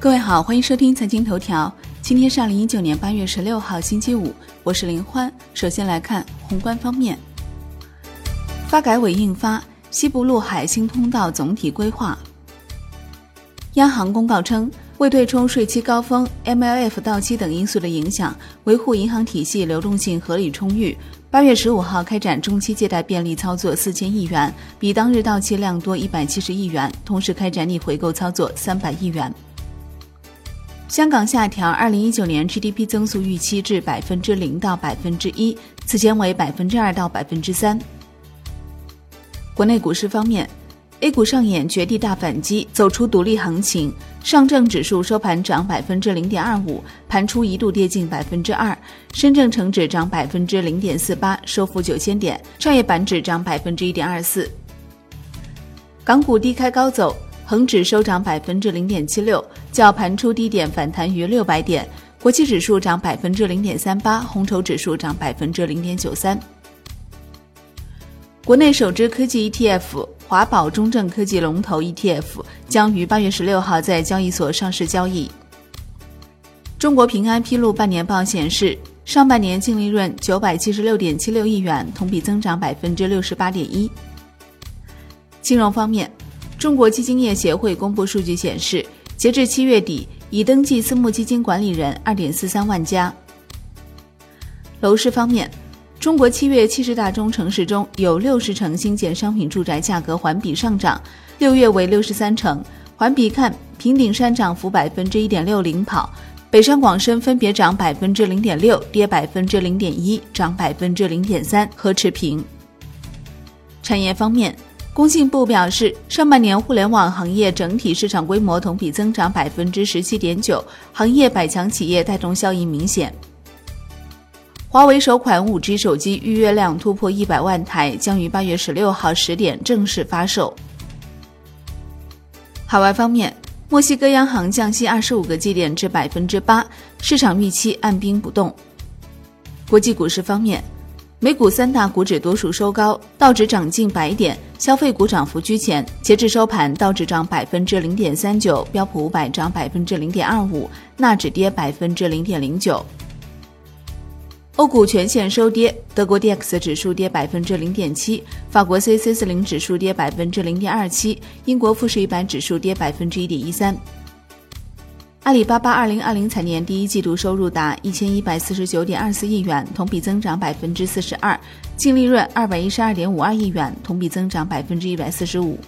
各位好，欢迎收听财经头条。今天是二零一九年八月十六号，星期五，我是林欢。首先来看宏观方面，发改委印发《西部陆海新通道总体规划》。央行公告称，为对冲税期高峰、MLF 到期等因素的影响，维护银行体系流动性合理充裕，八月十五号开展中期借贷便利操作四千亿元，比当日到期量多一百七十亿元，同时开展逆回购操作三百亿元。香港下调二零一九年 GDP 增速预期至百分之零到百分之一，此前为百分之二到百分之三。国内股市方面。A 股上演绝地大反击，走出独立行情。上证指数收盘涨百分之零点二五，盘初一度跌近百分之二。深证成指涨百分之零点四八，收复九千点。创业板指涨百分之一点二四。港股低开高走，恒指收涨百分之零点七六，较盘初低点反弹逾六百点。国际指数涨百分之零点三八，红筹指数涨百分之零点九三。国内首支科技 ETF。华宝中证科技龙头 ETF 将于八月十六号在交易所上市交易。中国平安披露半年报显示，上半年净利润九百七十六点七六亿元，同比增长百分之六十八点一。金融方面，中国基金业协会公布数据显示，截至七月底，已登记私募基金管理人二点四三万家。楼市方面。中国七月七十大中城市中有六十城新建商品住宅价格环比上涨，六月为六十三城。环比看，平顶山涨幅百分之一点六领跑，北上广深分别涨百分之零点六，跌百分之零点一，涨百分之零点三，和持平。产业方面，工信部表示，上半年互联网行业整体市场规模同比增长百分之十七点九，行业百强企业带动效应明显。华为首款 5G 手机预约量突破一百万台，将于八月十六号十点正式发售。海外方面，墨西哥央行降息二十五个基点至百分之八，市场预期按兵不动。国际股市方面，美股三大股指多数收高，道指涨近百点，消费股涨幅居前。截至收盘，道指涨百分之零点三九，标普五百涨百分之零点二五，纳指跌百分之零点零九。欧股全线收跌，德国 D X 指数跌百分之零点七，法国 C C 四零指数跌百分之零点二七，英国富时一百指数跌百分之一点一三。阿里巴巴二零二零财年第一季度收入达一千一百四十九点二四亿元，同比增长百分之四十二，净利润二百一十二点五二亿元，同比增长百分之一百四十五。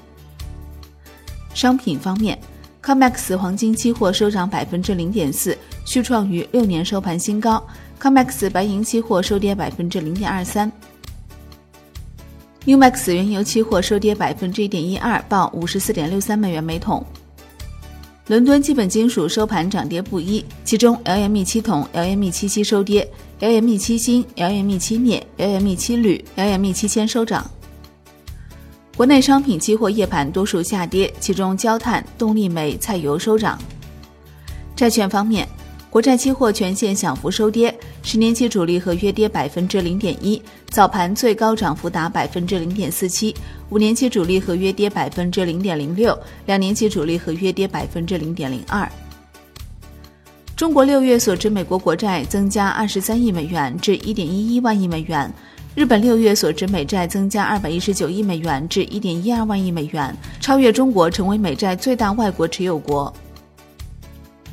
商品方面，COMEX 黄金期货收涨百分之零点四，续创于六年收盘新高。COMEX 白银期货收跌百分之零点二三，NewMax 原油期货收跌百分之一点一二，报五十四点六三美元每桶。伦敦基本金属收盘涨跌不一，其中 LME 七铜、LME 七锡收跌，LME 七锌、LME 七镍、LME 七铝、LME 七铅收涨。国内商品期货夜盘多数下跌，其中焦炭、动力煤、菜油收涨。债券方面。国债期货全线小幅收跌，十年期主力合约跌百分之零点一，早盘最高涨幅达百分之零点四七；五年期主力合约跌百分之零点零六，两年期主力合约跌百分之零点零二。中国六月所持美国国债增加二十三亿美元至一点一一万亿美元，日本六月所持美债增加二百一十九亿美元至一点一二万亿美元，超越中国成为美债最大外国持有国。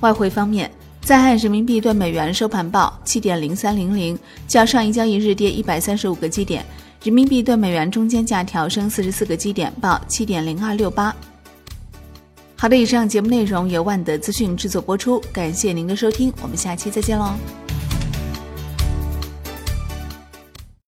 外汇方面。在岸人民币兑美元收盘报七点零三零零，较上一交易日跌一百三十五个基点。人民币兑美元中间价调升四十四个基点，报七点零二六八。好的，以上节目内容由万德资讯制作播出，感谢您的收听，我们下期再见喽。